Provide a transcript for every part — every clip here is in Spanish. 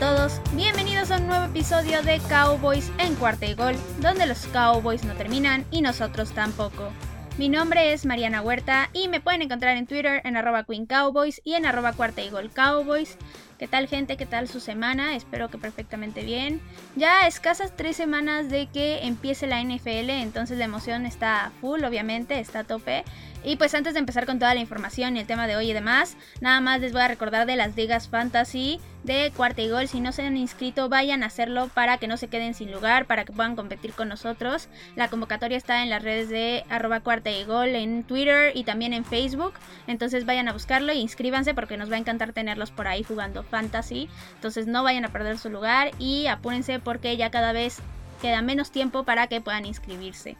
Todos, bienvenidos a un nuevo episodio de Cowboys en cuarta y gol, donde los Cowboys no terminan y nosotros tampoco. Mi nombre es Mariana Huerta y me pueden encontrar en Twitter en arroba Queen Cowboys y en arroba cuarta y gol Cowboys. ¿Qué tal gente? ¿Qué tal su semana? Espero que perfectamente bien. Ya escasas tres semanas de que empiece la NFL, entonces la emoción está full, obviamente, está a tope. Y pues antes de empezar con toda la información y el tema de hoy y demás, nada más les voy a recordar de las ligas fantasy de cuarta y gol. Si no se han inscrito, vayan a hacerlo para que no se queden sin lugar, para que puedan competir con nosotros. La convocatoria está en las redes de arroba cuarta y gol en Twitter y también en Facebook. Entonces vayan a buscarlo e inscríbanse porque nos va a encantar tenerlos por ahí jugando fantasy. Entonces no vayan a perder su lugar y apúrense porque ya cada vez queda menos tiempo para que puedan inscribirse.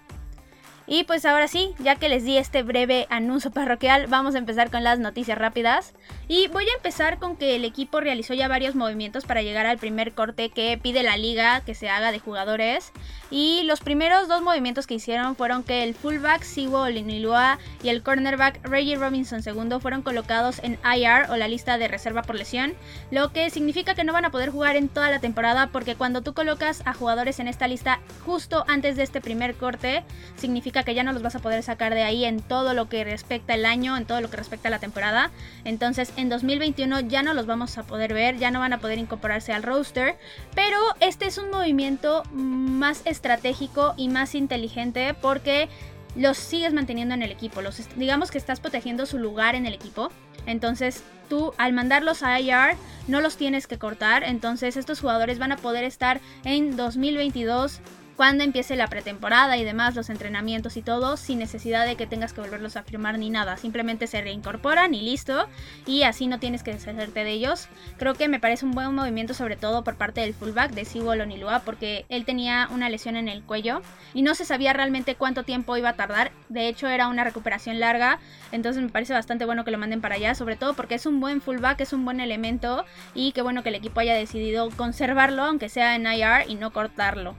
Y pues ahora sí, ya que les di este breve anuncio parroquial, vamos a empezar con las noticias rápidas. Y voy a empezar con que el equipo realizó ya varios movimientos para llegar al primer corte que pide la liga que se haga de jugadores. Y los primeros dos movimientos que hicieron fueron que el fullback Siwo Linilua y el cornerback Reggie Robinson II fueron colocados en IR o la lista de reserva por lesión, lo que significa que no van a poder jugar en toda la temporada porque cuando tú colocas a jugadores en esta lista justo antes de este primer corte, significa que ya no los vas a poder sacar de ahí en todo lo que respecta el año, en todo lo que respecta a la temporada. Entonces en 2021 ya no los vamos a poder ver, ya no van a poder incorporarse al roster. Pero este es un movimiento más estratégico y más inteligente porque los sigues manteniendo en el equipo. Los, digamos que estás protegiendo su lugar en el equipo. Entonces tú al mandarlos a IR no los tienes que cortar. Entonces estos jugadores van a poder estar en 2022 cuando empiece la pretemporada y demás, los entrenamientos y todo, sin necesidad de que tengas que volverlos a firmar ni nada. Simplemente se reincorporan y listo. Y así no tienes que deshacerte de ellos. Creo que me parece un buen movimiento, sobre todo por parte del fullback de Siwol Onilua, porque él tenía una lesión en el cuello y no se sabía realmente cuánto tiempo iba a tardar. De hecho, era una recuperación larga. Entonces me parece bastante bueno que lo manden para allá, sobre todo porque es un buen fullback, es un buen elemento. Y qué bueno que el equipo haya decidido conservarlo, aunque sea en IR, y no cortarlo.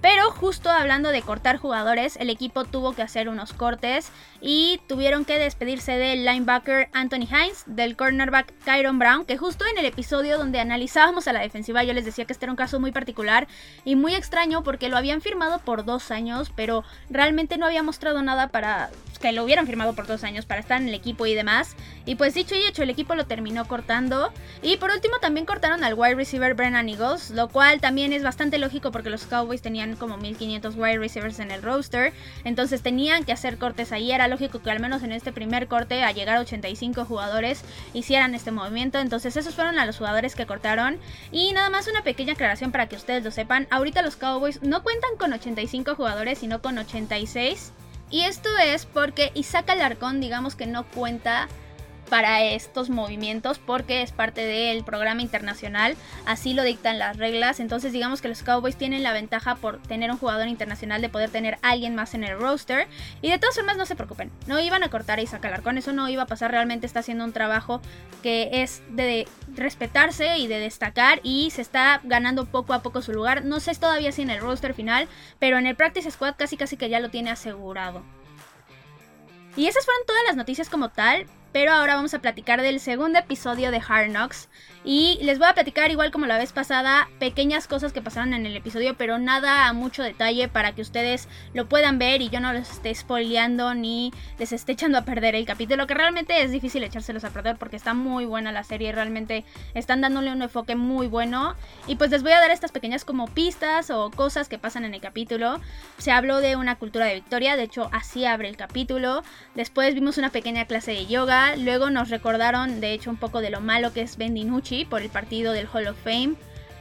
Pero justo hablando de cortar jugadores, el equipo tuvo que hacer unos cortes y tuvieron que despedirse del linebacker Anthony Hines, del cornerback Kyron Brown, que justo en el episodio donde analizábamos a la defensiva yo les decía que este era un caso muy particular y muy extraño porque lo habían firmado por dos años, pero realmente no había mostrado nada para que lo hubieran firmado por dos años para estar en el equipo y demás. Y pues dicho y hecho, el equipo lo terminó cortando. Y por último también cortaron al wide receiver Brennan Eagles, lo cual también es bastante lógico porque los Cowboys tenían como 1500 wide receivers en el roster. Entonces tenían que hacer cortes ahí. Era lógico que al menos en este primer corte, a llegar a 85 jugadores, hicieran este movimiento. Entonces esos fueron a los jugadores que cortaron. Y nada más una pequeña aclaración para que ustedes lo sepan. Ahorita los Cowboys no cuentan con 85 jugadores, sino con 86. Y esto es porque Isaac Alarcón, digamos que no cuenta para estos movimientos porque es parte del programa internacional, así lo dictan las reglas, entonces digamos que los Cowboys tienen la ventaja por tener un jugador internacional de poder tener a alguien más en el roster y de todas formas no se preocupen, no iban a cortar a Isaac Alarcón, eso no iba a pasar, realmente está haciendo un trabajo que es de respetarse y de destacar y se está ganando poco a poco su lugar, no sé todavía si en el roster final, pero en el practice squad casi casi que ya lo tiene asegurado. Y esas fueron todas las noticias como tal. Pero ahora vamos a platicar del segundo episodio de Hard Knocks. Y les voy a platicar, igual como la vez pasada, pequeñas cosas que pasaron en el episodio, pero nada a mucho detalle para que ustedes lo puedan ver y yo no los esté spoileando ni les esté echando a perder el capítulo, que realmente es difícil echárselos a perder porque está muy buena la serie, realmente están dándole un enfoque muy bueno. Y pues les voy a dar estas pequeñas como pistas o cosas que pasan en el capítulo. Se habló de una cultura de victoria, de hecho así abre el capítulo. Después vimos una pequeña clase de yoga Luego nos recordaron, de hecho, un poco de lo malo que es Ben DiNucci por el partido del Hall of Fame.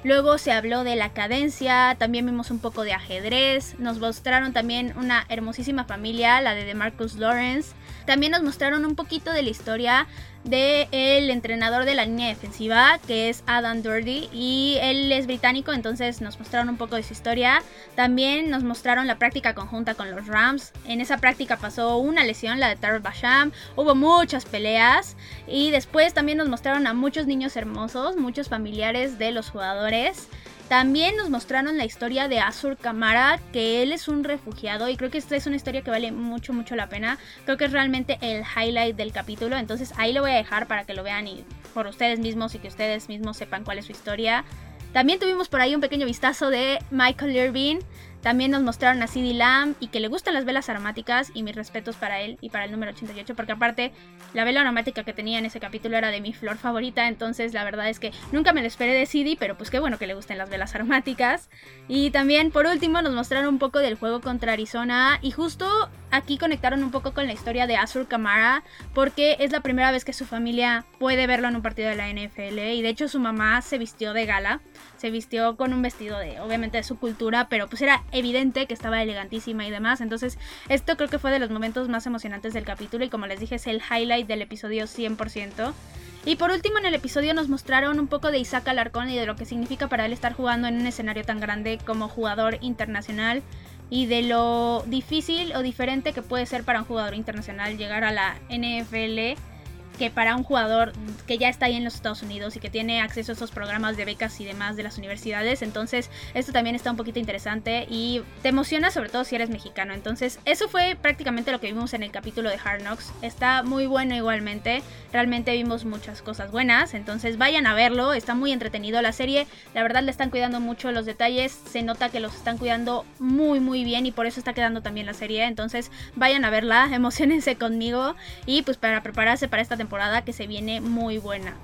Luego se habló de la cadencia, también vimos un poco de ajedrez, nos mostraron también una hermosísima familia, la de DeMarcus Lawrence. También nos mostraron un poquito de la historia del el entrenador de la línea defensiva, que es Adam Durdy, y él es británico, entonces nos mostraron un poco de su historia. También nos mostraron la práctica conjunta con los Rams. En esa práctica pasó una lesión, la de Tarot Basham, hubo muchas peleas, y después también nos mostraron a muchos niños hermosos, muchos familiares de los jugadores. También nos mostraron la historia de Azur Kamara, que él es un refugiado y creo que esta es una historia que vale mucho, mucho la pena. Creo que es realmente el highlight del capítulo, entonces ahí lo voy a dejar para que lo vean y por ustedes mismos y que ustedes mismos sepan cuál es su historia. También tuvimos por ahí un pequeño vistazo de Michael Irving, también nos mostraron a CD Lamb y que le gustan las velas aromáticas y mis respetos para él y para el número 88 porque aparte la vela aromática que tenía en ese capítulo era de mi flor favorita, entonces la verdad es que nunca me lo esperé de CD, pero pues qué bueno que le gusten las velas aromáticas. Y también por último nos mostraron un poco del juego contra Arizona y justo aquí conectaron un poco con la historia de Azur Kamara porque es la primera vez que su familia puede verlo en un partido de la NFL y de hecho su mamá se vistió de gala, se vistió con un vestido de obviamente de su cultura, pero pues era evidente que estaba elegantísima y demás. Entonces, esto creo que fue de los momentos más emocionantes del capítulo y como les dije es el highlight del episodio 100%. Y por último en el episodio nos mostraron un poco de Isaac Alarcón y de lo que significa para él estar jugando en un escenario tan grande como jugador internacional y de lo difícil o diferente que puede ser para un jugador internacional llegar a la NFL que para un jugador que ya está ahí en los Estados Unidos y que tiene acceso a esos programas de becas y demás de las universidades, entonces esto también está un poquito interesante y te emociona sobre todo si eres mexicano. Entonces eso fue prácticamente lo que vimos en el capítulo de Hard Knocks. Está muy bueno igualmente, realmente vimos muchas cosas buenas, entonces vayan a verlo, está muy entretenido la serie, la verdad le están cuidando mucho los detalles, se nota que los están cuidando muy muy bien y por eso está quedando también la serie, entonces vayan a verla, emocionense conmigo. Y pues para prepararse para esta temporada que se viene muy buena.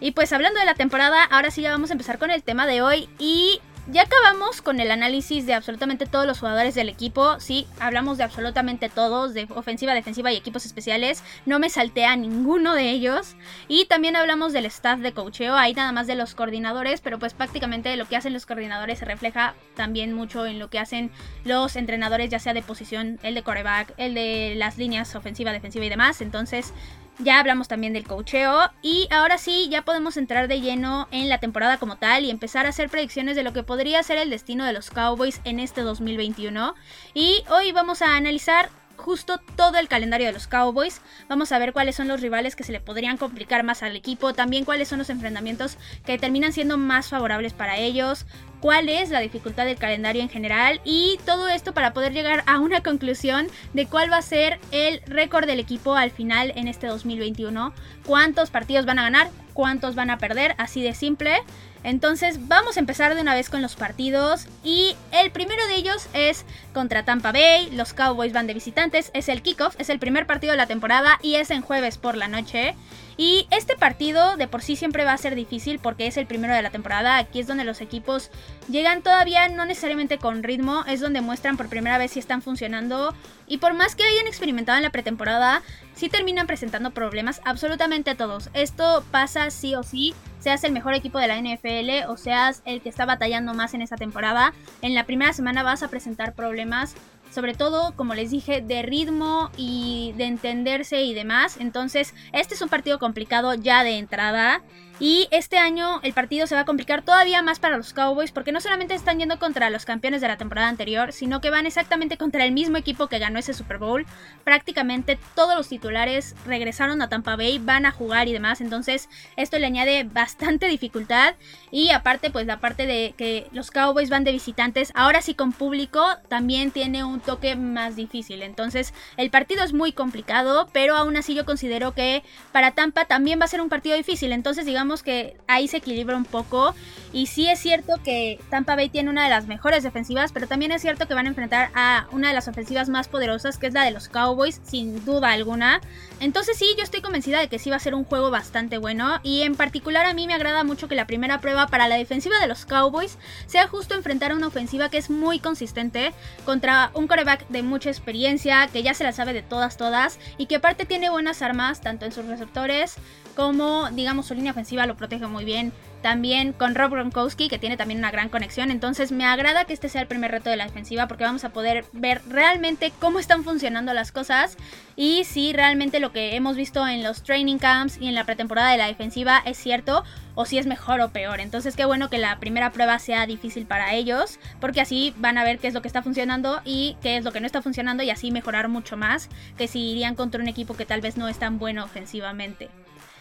Y pues hablando de la temporada, ahora sí ya vamos a empezar con el tema de hoy y ya acabamos con el análisis de absolutamente todos los jugadores del equipo. Sí, hablamos de absolutamente todos, de ofensiva, defensiva y equipos especiales. No me salté a ninguno de ellos. Y también hablamos del staff de coacheo. Ahí nada más de los coordinadores, pero pues prácticamente lo que hacen los coordinadores se refleja también mucho en lo que hacen los entrenadores, ya sea de posición, el de coreback, el de las líneas ofensiva, defensiva y demás. Entonces, ya hablamos también del cocheo y ahora sí ya podemos entrar de lleno en la temporada como tal y empezar a hacer predicciones de lo que podría ser el destino de los Cowboys en este 2021. Y hoy vamos a analizar justo todo el calendario de los Cowboys. Vamos a ver cuáles son los rivales que se le podrían complicar más al equipo, también cuáles son los enfrentamientos que terminan siendo más favorables para ellos, cuál es la dificultad del calendario en general y todo esto para poder llegar a una conclusión de cuál va a ser el récord del equipo al final en este 2021, cuántos partidos van a ganar, cuántos van a perder, así de simple. Entonces vamos a empezar de una vez con los partidos y el primero de ellos es contra Tampa Bay, los Cowboys van de visitantes, es el kickoff, es el primer partido de la temporada y es en jueves por la noche. Y este partido de por sí siempre va a ser difícil porque es el primero de la temporada. Aquí es donde los equipos llegan todavía no necesariamente con ritmo, es donde muestran por primera vez si están funcionando. Y por más que hayan experimentado en la pretemporada, sí terminan presentando problemas absolutamente todos. Esto pasa sí o sí, seas el mejor equipo de la NFL o seas el que está batallando más en esta temporada. En la primera semana vas a presentar problemas sobre todo, como les dije, de ritmo y de entenderse y demás. Entonces, este es un partido complicado ya de entrada. Y este año el partido se va a complicar todavía más para los Cowboys porque no solamente están yendo contra los campeones de la temporada anterior, sino que van exactamente contra el mismo equipo que ganó ese Super Bowl. Prácticamente todos los titulares regresaron a Tampa Bay, van a jugar y demás, entonces esto le añade bastante dificultad y aparte pues la parte de que los Cowboys van de visitantes, ahora sí con público, también tiene un toque más difícil. Entonces el partido es muy complicado, pero aún así yo considero que para Tampa también va a ser un partido difícil, entonces digamos que ahí se equilibra un poco. Y sí es cierto que Tampa Bay tiene una de las mejores defensivas, pero también es cierto que van a enfrentar a una de las ofensivas más poderosas, que es la de los Cowboys, sin duda alguna. Entonces sí, yo estoy convencida de que sí va a ser un juego bastante bueno. Y en particular a mí me agrada mucho que la primera prueba para la defensiva de los Cowboys sea justo enfrentar a una ofensiva que es muy consistente contra un coreback de mucha experiencia, que ya se la sabe de todas, todas, y que aparte tiene buenas armas, tanto en sus receptores como, digamos, su línea ofensiva lo protege muy bien. También con Rob Gronkowski, que tiene también una gran conexión. Entonces me agrada que este sea el primer reto de la defensiva porque vamos a poder ver realmente cómo están funcionando las cosas y si realmente lo que hemos visto en los training camps y en la pretemporada de la defensiva es cierto o si es mejor o peor. Entonces qué bueno que la primera prueba sea difícil para ellos porque así van a ver qué es lo que está funcionando y qué es lo que no está funcionando y así mejorar mucho más que si irían contra un equipo que tal vez no es tan bueno ofensivamente.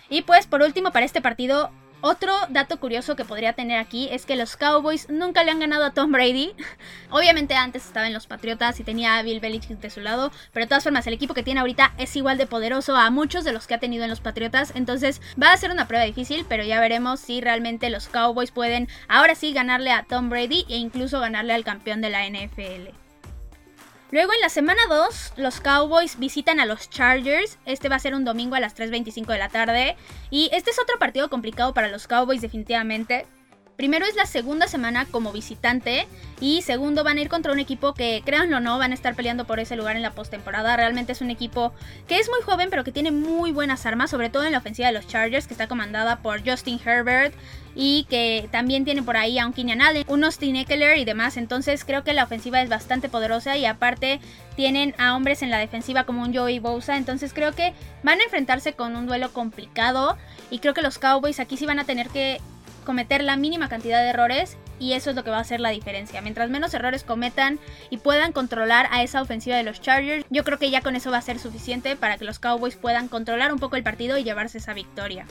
Y pues por último para este partido Otro dato curioso que podría tener aquí es que los Cowboys nunca le han ganado a Tom Brady. Obviamente antes estaba en los Patriotas y tenía a Bill Belichick de su lado, pero de todas formas el equipo que tiene ahorita es igual de poderoso a muchos de los que ha tenido en los Patriotas, entonces va a ser una prueba difícil, pero ya veremos si realmente los Cowboys pueden ahora sí ganarle a Tom Brady e incluso ganarle al campeón de la NFL. Luego en la semana 2, los Cowboys visitan a los Chargers. Este va a ser un domingo a las 3.25 de la tarde. Y este es otro partido complicado para los Cowboys definitivamente. Primero es la segunda semana como visitante y segundo van a ir contra un equipo que, créanlo o no, van a estar peleando por ese lugar en la postemporada. Realmente es un equipo que es muy joven pero que tiene muy buenas armas, sobre todo en la ofensiva de los Chargers que está comandada por Justin Herbert y que también tiene por ahí a un Kenyan Allen, un Austin Eckler y demás. Entonces creo que la ofensiva es bastante poderosa y aparte tienen a hombres en la defensiva como un Joey Bosa. Entonces creo que van a enfrentarse con un duelo complicado y creo que los Cowboys aquí sí van a tener que cometer la mínima cantidad de errores y eso es lo que va a hacer la diferencia. Mientras menos errores cometan y puedan controlar a esa ofensiva de los Chargers, yo creo que ya con eso va a ser suficiente para que los Cowboys puedan controlar un poco el partido y llevarse esa victoria.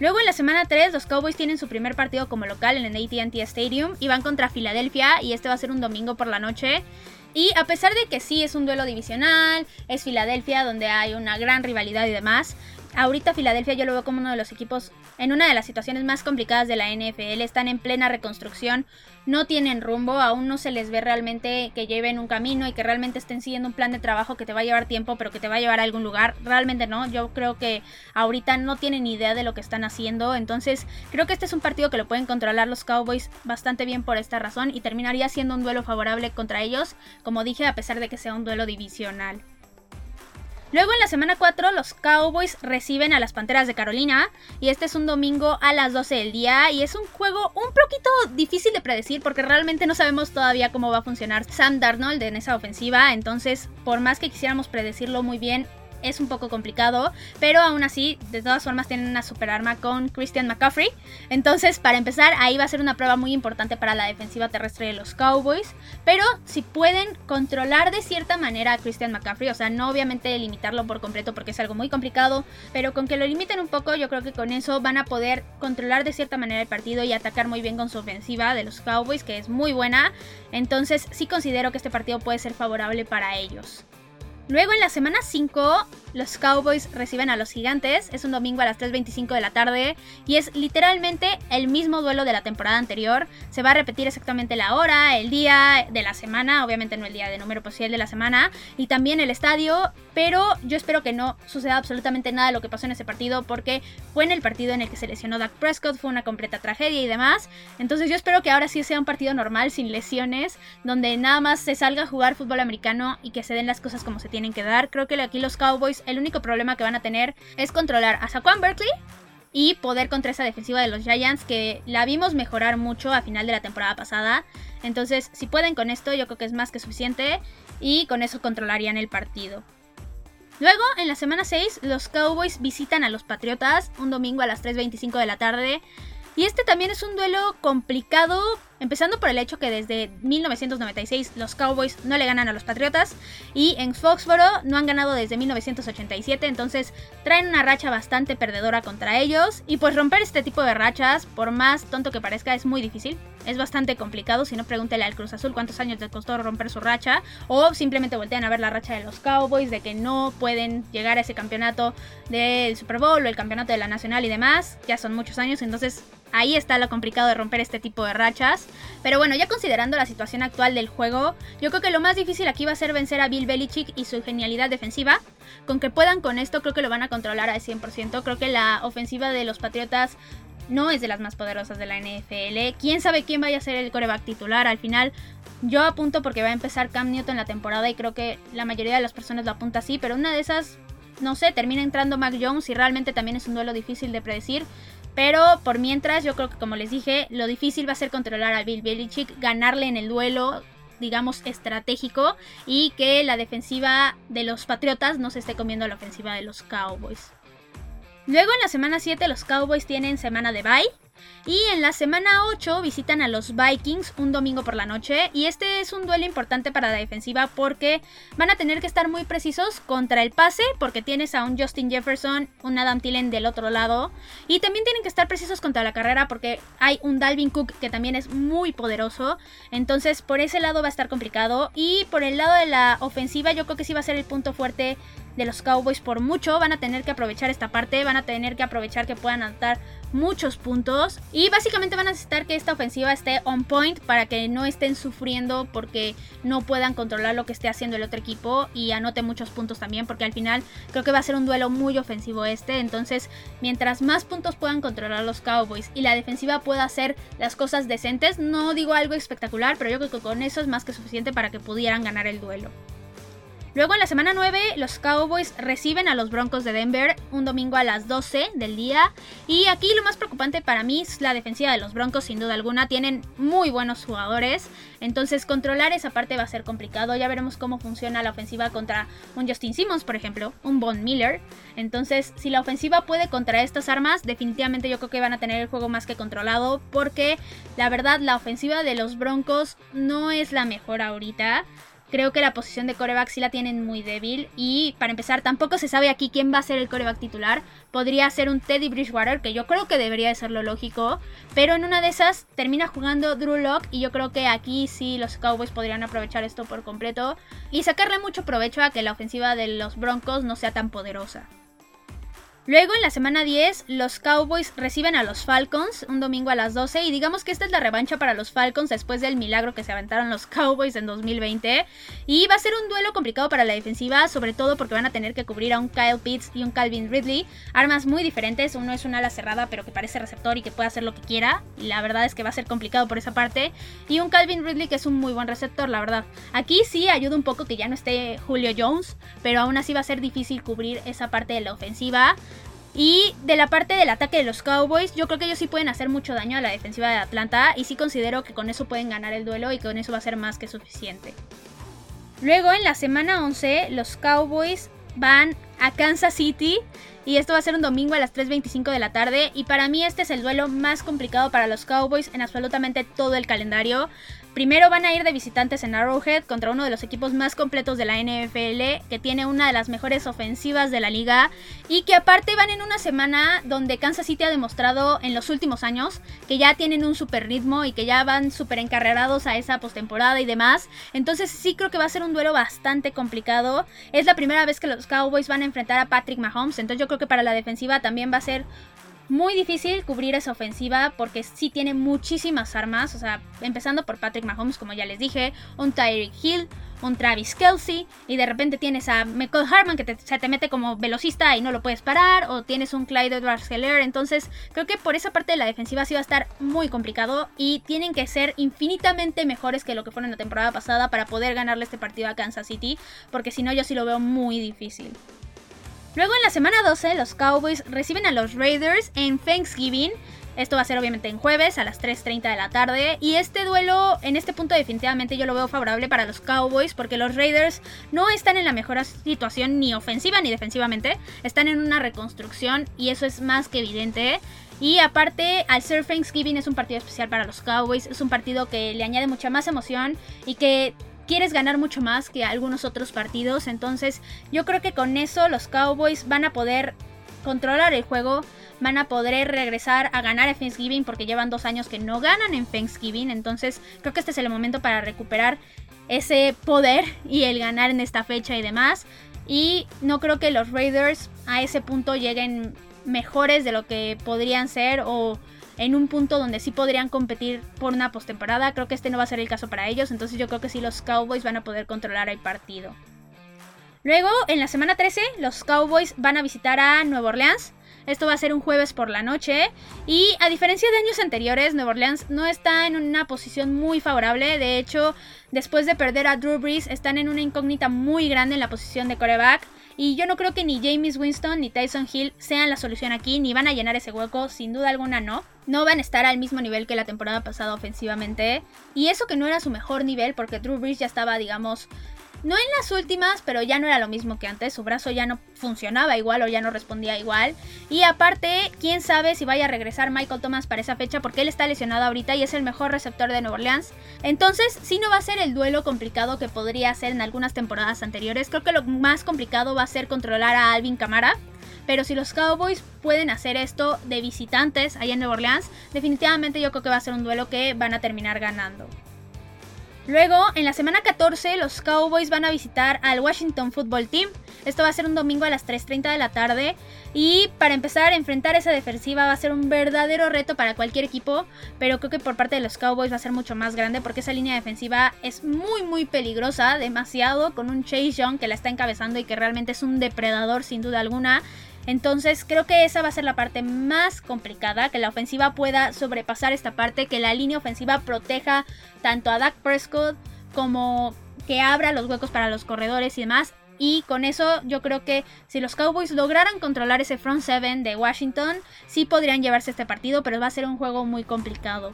Luego en la semana 3 los Cowboys tienen su primer partido como local en el ATT Stadium y van contra Filadelfia y este va a ser un domingo por la noche. Y a pesar de que sí es un duelo divisional, es Filadelfia donde hay una gran rivalidad y demás, ahorita Filadelfia yo lo veo como uno de los equipos en una de las situaciones más complicadas de la NFL. Están en plena reconstrucción, no tienen rumbo, aún no se les ve realmente que lleven un camino y que realmente estén siguiendo un plan de trabajo que te va a llevar tiempo, pero que te va a llevar a algún lugar. Realmente no, yo creo que ahorita no tienen idea de lo que están haciendo. Entonces creo que este es un partido que lo pueden controlar los Cowboys bastante bien por esta razón y terminaría siendo un duelo favorable contra ellos, como dije, a pesar de que sea un duelo divisional. Luego en la semana 4 los Cowboys reciben a las Panteras de Carolina y este es un domingo a las 12 del día y es un juego un poquito difícil de predecir porque realmente no sabemos todavía cómo va a funcionar Sam Darnold en esa ofensiva, entonces por más que quisiéramos predecirlo muy bien, es un poco complicado, pero aún así, de todas formas, tienen una super arma con Christian McCaffrey. Entonces, para empezar, ahí va a ser una prueba muy importante para la defensiva terrestre de los Cowboys. Pero si pueden controlar de cierta manera a Christian McCaffrey, o sea, no obviamente limitarlo por completo porque es algo muy complicado, pero con que lo limiten un poco, yo creo que con eso van a poder controlar de cierta manera el partido y atacar muy bien con su ofensiva de los Cowboys, que es muy buena. Entonces, sí considero que este partido puede ser favorable para ellos. Luego en la semana 5 los Cowboys reciben a los Gigantes. Es un domingo a las 3.25 de la tarde y es literalmente el mismo duelo de la temporada anterior. Se va a repetir exactamente la hora, el día de la semana, obviamente no el día de número posible de la semana, y también el estadio. Pero yo espero que no suceda absolutamente nada de lo que pasó en ese partido porque fue en el partido en el que se lesionó Dak Prescott, fue una completa tragedia y demás. Entonces yo espero que ahora sí sea un partido normal, sin lesiones, donde nada más se salga a jugar fútbol americano y que se den las cosas como se tienen que dar. Creo que aquí los Cowboys el único problema que van a tener es controlar a Saquon Berkeley y poder contra esa defensiva de los Giants que la vimos mejorar mucho a final de la temporada pasada. Entonces, si pueden con esto, yo creo que es más que suficiente y con eso controlarían el partido. Luego, en la semana 6, los Cowboys visitan a los Patriotas un domingo a las 3.25 de la tarde. Y este también es un duelo complicado Empezando por el hecho que desde 1996 los Cowboys no le ganan a los Patriotas y en Foxboro no han ganado desde 1987, entonces traen una racha bastante perdedora contra ellos y pues romper este tipo de rachas, por más tonto que parezca, es muy difícil. Es bastante complicado, si no pregúntele al Cruz Azul cuántos años les costó romper su racha o simplemente voltean a ver la racha de los Cowboys de que no pueden llegar a ese campeonato del Super Bowl o el campeonato de la Nacional y demás, ya son muchos años, entonces ahí está lo complicado de romper este tipo de rachas. Pero bueno, ya considerando la situación actual del juego, yo creo que lo más difícil aquí va a ser vencer a Bill Belichick y su genialidad defensiva. Con que puedan con esto, creo que lo van a controlar al 100%. Creo que la ofensiva de los Patriotas no es de las más poderosas de la NFL. Quién sabe quién vaya a ser el coreback titular. Al final, yo apunto porque va a empezar Cam Newton la temporada y creo que la mayoría de las personas lo apunta así. Pero una de esas, no sé, termina entrando Mac Jones y realmente también es un duelo difícil de predecir. Pero por mientras, yo creo que como les dije, lo difícil va a ser controlar a Bill Belichick, ganarle en el duelo, digamos, estratégico y que la defensiva de los Patriotas no se esté comiendo la ofensiva de los Cowboys. Luego en la semana 7 los Cowboys tienen semana de bye. Y en la semana 8 visitan a los Vikings un domingo por la noche. Y este es un duelo importante para la defensiva porque van a tener que estar muy precisos contra el pase porque tienes a un Justin Jefferson, un Adam Tillen del otro lado. Y también tienen que estar precisos contra la carrera porque hay un Dalvin Cook que también es muy poderoso. Entonces por ese lado va a estar complicado. Y por el lado de la ofensiva yo creo que sí va a ser el punto fuerte de los Cowboys por mucho. Van a tener que aprovechar esta parte, van a tener que aprovechar que puedan anotar muchos puntos. Y básicamente van a necesitar que esta ofensiva esté on point para que no estén sufriendo porque no puedan controlar lo que esté haciendo el otro equipo y anote muchos puntos también. Porque al final creo que va a ser un duelo muy ofensivo este. Entonces, mientras más puntos puedan controlar los Cowboys y la defensiva pueda hacer las cosas decentes, no digo algo espectacular, pero yo creo que con eso es más que suficiente para que pudieran ganar el duelo. Luego en la semana 9 los Cowboys reciben a los Broncos de Denver un domingo a las 12 del día. Y aquí lo más preocupante para mí es la defensiva de los Broncos, sin duda alguna. Tienen muy buenos jugadores. Entonces controlar esa parte va a ser complicado. Ya veremos cómo funciona la ofensiva contra un Justin Simmons, por ejemplo, un Von Miller. Entonces si la ofensiva puede contra estas armas, definitivamente yo creo que van a tener el juego más que controlado. Porque la verdad la ofensiva de los Broncos no es la mejor ahorita. Creo que la posición de coreback sí la tienen muy débil. Y para empezar, tampoco se sabe aquí quién va a ser el coreback titular. Podría ser un Teddy Bridgewater, que yo creo que debería de ser lo lógico. Pero en una de esas termina jugando Drew Locke. Y yo creo que aquí sí los Cowboys podrían aprovechar esto por completo. Y sacarle mucho provecho a que la ofensiva de los Broncos no sea tan poderosa. Luego en la semana 10 los Cowboys reciben a los Falcons un domingo a las 12 y digamos que esta es la revancha para los Falcons después del milagro que se aventaron los Cowboys en 2020 y va a ser un duelo complicado para la defensiva sobre todo porque van a tener que cubrir a un Kyle Pitts y un Calvin Ridley, armas muy diferentes, uno es una ala cerrada pero que parece receptor y que puede hacer lo que quiera la verdad es que va a ser complicado por esa parte y un Calvin Ridley que es un muy buen receptor la verdad. Aquí sí ayuda un poco que ya no esté Julio Jones pero aún así va a ser difícil cubrir esa parte de la ofensiva. Y de la parte del ataque de los Cowboys, yo creo que ellos sí pueden hacer mucho daño a la defensiva de Atlanta y sí considero que con eso pueden ganar el duelo y con eso va a ser más que suficiente. Luego en la semana 11 los Cowboys van a Kansas City y esto va a ser un domingo a las 3.25 de la tarde y para mí este es el duelo más complicado para los Cowboys en absolutamente todo el calendario. Primero van a ir de visitantes en Arrowhead contra uno de los equipos más completos de la NFL, que tiene una de las mejores ofensivas de la liga y que aparte van en una semana donde Kansas City ha demostrado en los últimos años que ya tienen un super ritmo y que ya van súper encarrerados a esa postemporada y demás. Entonces sí creo que va a ser un duelo bastante complicado. Es la primera vez que los Cowboys van a enfrentar a Patrick Mahomes, entonces yo creo que para la defensiva también va a ser muy difícil cubrir esa ofensiva porque sí tiene muchísimas armas. O sea, empezando por Patrick Mahomes, como ya les dije, un Tyreek Hill, un Travis Kelsey, y de repente tienes a Michael Harman que se te mete como velocista y no lo puedes parar, o tienes un Clyde Edwards Heller. Entonces, creo que por esa parte de la defensiva sí va a estar muy complicado y tienen que ser infinitamente mejores que lo que fueron la temporada pasada para poder ganarle este partido a Kansas City, porque si no, yo sí lo veo muy difícil. Luego en la semana 12 los Cowboys reciben a los Raiders en Thanksgiving. Esto va a ser obviamente en jueves a las 3.30 de la tarde. Y este duelo en este punto definitivamente yo lo veo favorable para los Cowboys porque los Raiders no están en la mejor situación ni ofensiva ni defensivamente. Están en una reconstrucción y eso es más que evidente. Y aparte, al ser Thanksgiving es un partido especial para los Cowboys. Es un partido que le añade mucha más emoción y que quieres ganar mucho más que algunos otros partidos. Entonces yo creo que con eso los Cowboys van a poder controlar el juego, van a poder regresar a ganar en Thanksgiving porque llevan dos años que no ganan en Thanksgiving. Entonces creo que este es el momento para recuperar ese poder y el ganar en esta fecha y demás. Y no creo que los Raiders a ese punto lleguen mejores de lo que podrían ser o en un punto donde sí podrían competir por una postemporada. Creo que este no va a ser el caso para ellos, entonces yo creo que sí los Cowboys van a poder controlar el partido. Luego, en la semana 13, los Cowboys van a visitar a Nueva Orleans. Esto va a ser un jueves por la noche. Y a diferencia de años anteriores, Nueva Orleans no está en una posición muy favorable. De hecho, después de perder a Drew Brees, están en una incógnita muy grande en la posición de coreback. Y yo no creo que ni James Winston ni Tyson Hill sean la solución aquí, ni van a llenar ese hueco, sin duda alguna no. No van a estar al mismo nivel que la temporada pasada ofensivamente. Y eso que no era su mejor nivel, porque Drew Brees ya estaba, digamos, no en las últimas, pero ya no era lo mismo que antes. Su brazo ya no funcionaba igual o ya no respondía igual. Y aparte, quién sabe si vaya a regresar Michael Thomas para esa fecha porque él está lesionado ahorita y es el mejor receptor de Nueva Orleans. Entonces, sí no va a ser el duelo complicado que podría ser en algunas temporadas anteriores. Creo que lo más complicado va a ser controlar a Alvin Camara. Pero si los Cowboys pueden hacer esto de visitantes allá en Nueva Orleans, definitivamente yo creo que va a ser un duelo que van a terminar ganando. Luego, en la semana 14, los Cowboys van a visitar al Washington Football Team. Esto va a ser un domingo a las 3.30 de la tarde. Y para empezar a enfrentar esa defensiva va a ser un verdadero reto para cualquier equipo. Pero creo que por parte de los Cowboys va a ser mucho más grande porque esa línea defensiva es muy muy peligrosa. Demasiado con un Chase Young que la está encabezando y que realmente es un depredador sin duda alguna. Entonces creo que esa va a ser la parte más complicada, que la ofensiva pueda sobrepasar esta parte, que la línea ofensiva proteja tanto a Dak Prescott como que abra los huecos para los corredores y demás. Y con eso yo creo que si los Cowboys lograran controlar ese front seven de Washington, sí podrían llevarse este partido, pero va a ser un juego muy complicado.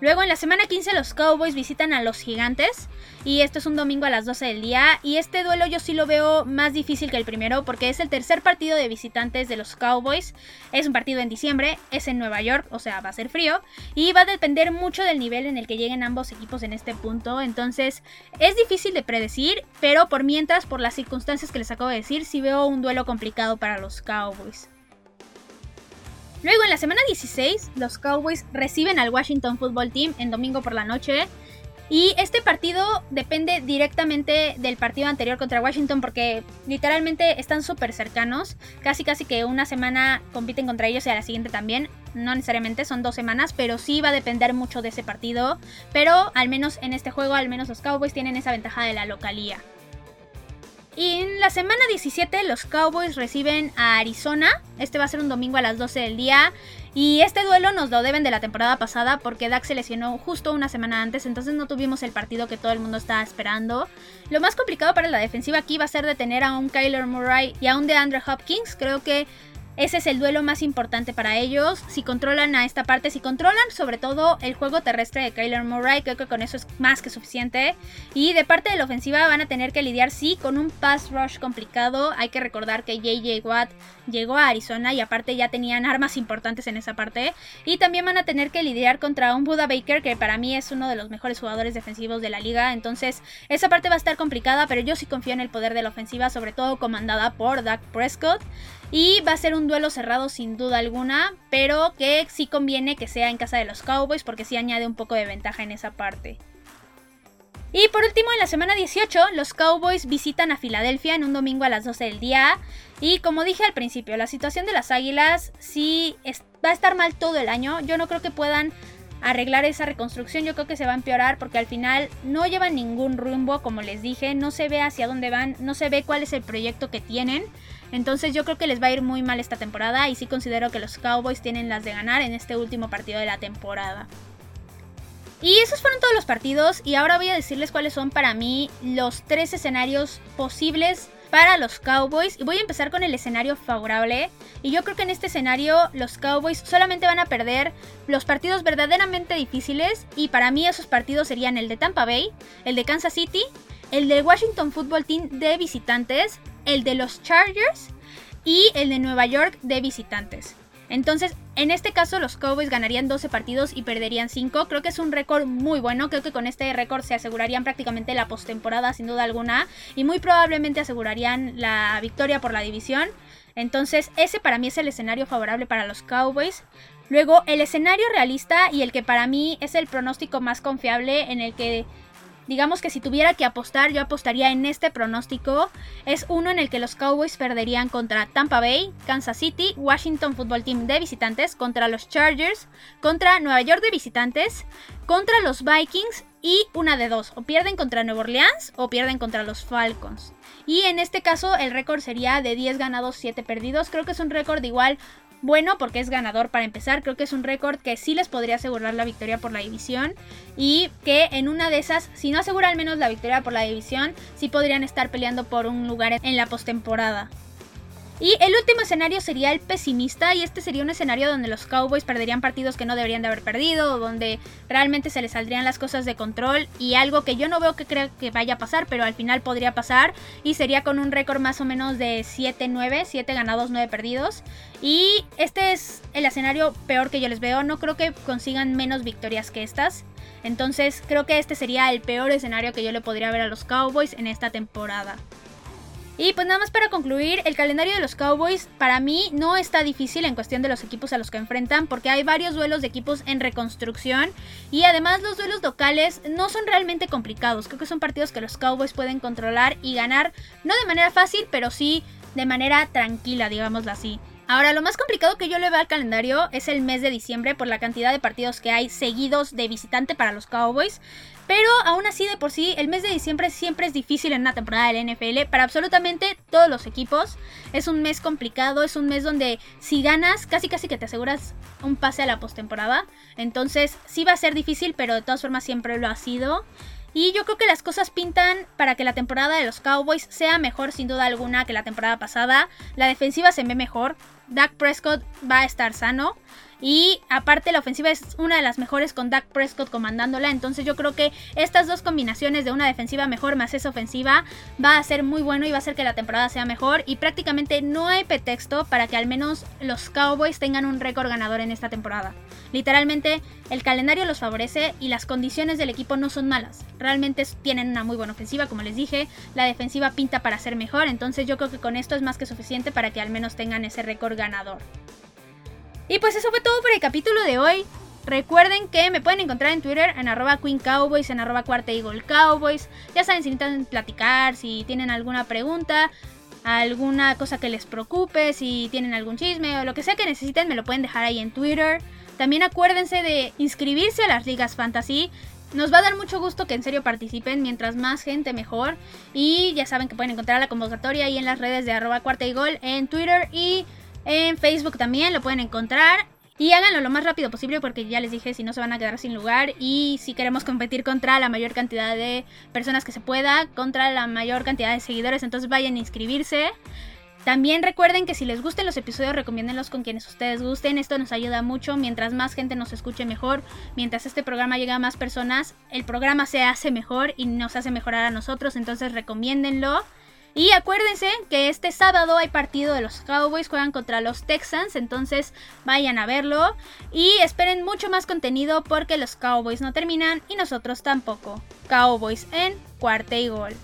Luego en la semana 15 los Cowboys visitan a los Gigantes y esto es un domingo a las 12 del día y este duelo yo sí lo veo más difícil que el primero porque es el tercer partido de visitantes de los Cowboys. Es un partido en diciembre, es en Nueva York, o sea, va a ser frío y va a depender mucho del nivel en el que lleguen ambos equipos en este punto. Entonces es difícil de predecir, pero por mientras, por las circunstancias que les acabo de decir, sí veo un duelo complicado para los Cowboys. Luego en la semana 16, los Cowboys reciben al Washington Football Team en domingo por la noche. Y este partido depende directamente del partido anterior contra Washington porque literalmente están súper cercanos. Casi casi que una semana compiten contra ellos y a la siguiente también. No necesariamente, son dos semanas, pero sí va a depender mucho de ese partido. Pero al menos en este juego, al menos los Cowboys tienen esa ventaja de la localía. Y en la semana 17 los Cowboys reciben a Arizona. Este va a ser un domingo a las 12 del día. Y este duelo nos lo deben de la temporada pasada porque Dak se lesionó justo una semana antes, entonces no tuvimos el partido que todo el mundo estaba esperando. Lo más complicado para la defensiva aquí va a ser detener a un Kyler Murray y a un DeAndre Hopkins. Creo que ese es el duelo más importante para ellos. Si controlan a esta parte, si controlan sobre todo el juego terrestre de Kyler Murray, creo que con eso es más que suficiente. Y de parte de la ofensiva van a tener que lidiar, sí, con un pass rush complicado. Hay que recordar que JJ Watt llegó a Arizona y aparte ya tenían armas importantes en esa parte. Y también van a tener que lidiar contra un Buda Baker, que para mí es uno de los mejores jugadores defensivos de la liga. Entonces, esa parte va a estar complicada, pero yo sí confío en el poder de la ofensiva, sobre todo comandada por Dak Prescott. Y va a ser un duelo cerrado sin duda alguna, pero que sí conviene que sea en casa de los Cowboys porque sí añade un poco de ventaja en esa parte. Y por último, en la semana 18, los Cowboys visitan a Filadelfia en un domingo a las 12 del día. Y como dije al principio, la situación de las Águilas sí va a estar mal todo el año. Yo no creo que puedan arreglar esa reconstrucción. Yo creo que se va a empeorar porque al final no llevan ningún rumbo, como les dije. No se ve hacia dónde van, no se ve cuál es el proyecto que tienen. Entonces yo creo que les va a ir muy mal esta temporada y sí considero que los Cowboys tienen las de ganar en este último partido de la temporada. Y esos fueron todos los partidos y ahora voy a decirles cuáles son para mí los tres escenarios posibles para los Cowboys. Y voy a empezar con el escenario favorable. Y yo creo que en este escenario los Cowboys solamente van a perder los partidos verdaderamente difíciles. Y para mí esos partidos serían el de Tampa Bay, el de Kansas City, el de Washington Football Team de visitantes el de los Chargers y el de Nueva York de visitantes. Entonces, en este caso los Cowboys ganarían 12 partidos y perderían 5. Creo que es un récord muy bueno. Creo que con este récord se asegurarían prácticamente la postemporada sin duda alguna. Y muy probablemente asegurarían la victoria por la división. Entonces, ese para mí es el escenario favorable para los Cowboys. Luego, el escenario realista y el que para mí es el pronóstico más confiable en el que Digamos que si tuviera que apostar, yo apostaría en este pronóstico. Es uno en el que los Cowboys perderían contra Tampa Bay, Kansas City, Washington Football Team de visitantes, contra los Chargers, contra Nueva York de visitantes, contra los Vikings y una de dos, o pierden contra Nueva Orleans o pierden contra los Falcons. Y en este caso el récord sería de 10 ganados, 7 perdidos. Creo que es un récord igual bueno porque es ganador para empezar. Creo que es un récord que sí les podría asegurar la victoria por la división. Y que en una de esas, si no asegura al menos la victoria por la división, sí podrían estar peleando por un lugar en la postemporada. Y el último escenario sería el pesimista y este sería un escenario donde los Cowboys perderían partidos que no deberían de haber perdido, donde realmente se les saldrían las cosas de control y algo que yo no veo que creo que vaya a pasar, pero al final podría pasar y sería con un récord más o menos de 7-9, 7 ganados, 9 perdidos. Y este es el escenario peor que yo les veo, no creo que consigan menos victorias que estas. Entonces creo que este sería el peor escenario que yo le podría ver a los Cowboys en esta temporada. Y pues nada más para concluir, el calendario de los Cowboys para mí no está difícil en cuestión de los equipos a los que enfrentan porque hay varios duelos de equipos en reconstrucción y además los duelos locales no son realmente complicados, creo que son partidos que los Cowboys pueden controlar y ganar no de manera fácil pero sí de manera tranquila, digámoslo así. Ahora, lo más complicado que yo le veo al calendario es el mes de diciembre por la cantidad de partidos que hay seguidos de visitante para los Cowboys. Pero aún así, de por sí, el mes de diciembre siempre es difícil en una temporada del NFL para absolutamente todos los equipos. Es un mes complicado, es un mes donde si ganas, casi casi que te aseguras un pase a la postemporada. Entonces, sí va a ser difícil, pero de todas formas siempre lo ha sido. Y yo creo que las cosas pintan para que la temporada de los Cowboys sea mejor sin duda alguna que la temporada pasada. La defensiva se ve mejor. Dak Prescott va a estar sano. Y aparte la ofensiva es una de las mejores con Dak Prescott comandándola. Entonces yo creo que estas dos combinaciones de una defensiva mejor más esa ofensiva va a ser muy bueno y va a hacer que la temporada sea mejor. Y prácticamente no hay pretexto para que al menos los Cowboys tengan un récord ganador en esta temporada. Literalmente el calendario los favorece y las condiciones del equipo no son malas. Realmente tienen una muy buena ofensiva, como les dije. La defensiva pinta para ser mejor. Entonces yo creo que con esto es más que suficiente para que al menos tengan ese récord ganador. Y pues eso fue todo por el capítulo de hoy. Recuerden que me pueden encontrar en Twitter en arroba Queen Cowboys, en arroba Cuarta Cowboys. Ya saben si necesitan platicar, si tienen alguna pregunta, alguna cosa que les preocupe, si tienen algún chisme o lo que sea que necesiten, me lo pueden dejar ahí en Twitter. También acuérdense de inscribirse a las ligas fantasy. Nos va a dar mucho gusto que en serio participen, mientras más gente mejor. Y ya saben que pueden encontrar la convocatoria ahí en las redes de arroba cuarta y gol en Twitter y en Facebook también lo pueden encontrar. Y háganlo lo más rápido posible porque ya les dije si no se van a quedar sin lugar y si queremos competir contra la mayor cantidad de personas que se pueda, contra la mayor cantidad de seguidores, entonces vayan a inscribirse. También recuerden que si les gusten los episodios, recomiéndenlos con quienes ustedes gusten. Esto nos ayuda mucho. Mientras más gente nos escuche mejor, mientras este programa llega a más personas, el programa se hace mejor y nos hace mejorar a nosotros. Entonces recomiéndenlo. Y acuérdense que este sábado hay partido de los Cowboys, juegan contra los Texans, entonces vayan a verlo. Y esperen mucho más contenido porque los Cowboys no terminan y nosotros tampoco. Cowboys en cuarta y gol.